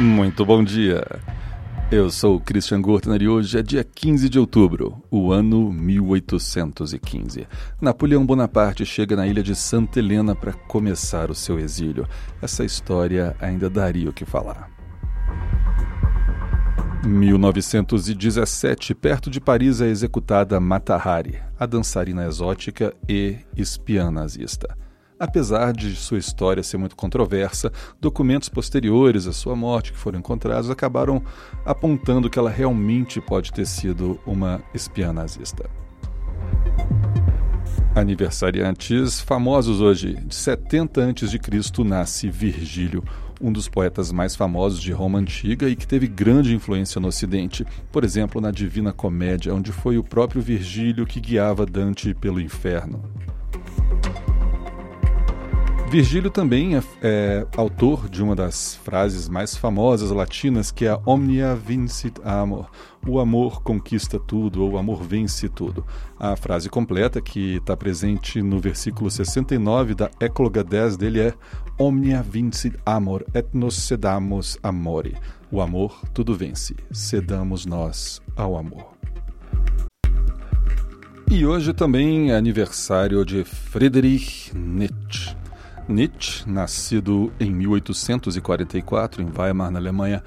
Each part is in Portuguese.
Muito bom dia. Eu sou o Christian Gortner e hoje é dia 15 de outubro, o ano 1815. Napoleão Bonaparte chega na ilha de Santa Helena para começar o seu exílio. Essa história ainda daria o que falar. 1917, perto de Paris, é executada Mata Hari, a dançarina exótica e espiã nazista. Apesar de sua história ser muito controversa, documentos posteriores à sua morte que foram encontrados acabaram apontando que ela realmente pode ter sido uma espiã nazista. Aniversariantes famosos hoje. De 70 a.C. nasce Virgílio, um dos poetas mais famosos de Roma antiga e que teve grande influência no Ocidente, por exemplo, na Divina Comédia, onde foi o próprio Virgílio que guiava Dante pelo inferno. Virgílio também é, é, autor de uma das frases mais famosas latinas, que é Omnia vincit amor. O amor conquista tudo, ou o amor vence tudo. A frase completa, que está presente no versículo 69 da Ecloga 10 dele, é Omnia vincit amor, et nos sedamos amore. O amor tudo vence, cedamos nós ao amor. E hoje também é aniversário de Friedrich Nietzsche. Nietzsche, nascido em 1844 em Weimar, na Alemanha,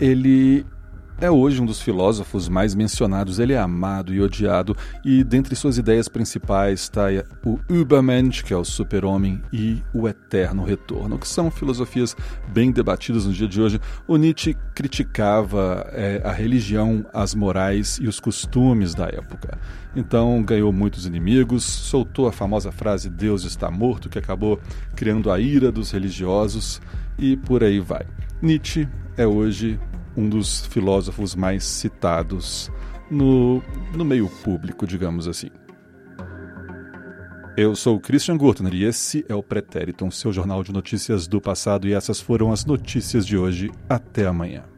ele é hoje um dos filósofos mais mencionados. Ele é amado e odiado, e dentre suas ideias principais está o Übermensch, que é o super-homem, e o eterno retorno, que são filosofias bem debatidas no dia de hoje. O Nietzsche criticava é, a religião, as morais e os costumes da época. Então ganhou muitos inimigos, soltou a famosa frase Deus está morto, que acabou criando a ira dos religiosos, e por aí vai. Nietzsche é hoje um dos filósofos mais citados no, no meio público, digamos assim. Eu sou Christian Gurtner e esse é o Pretérito, seu jornal de notícias do passado, e essas foram as notícias de hoje. Até amanhã.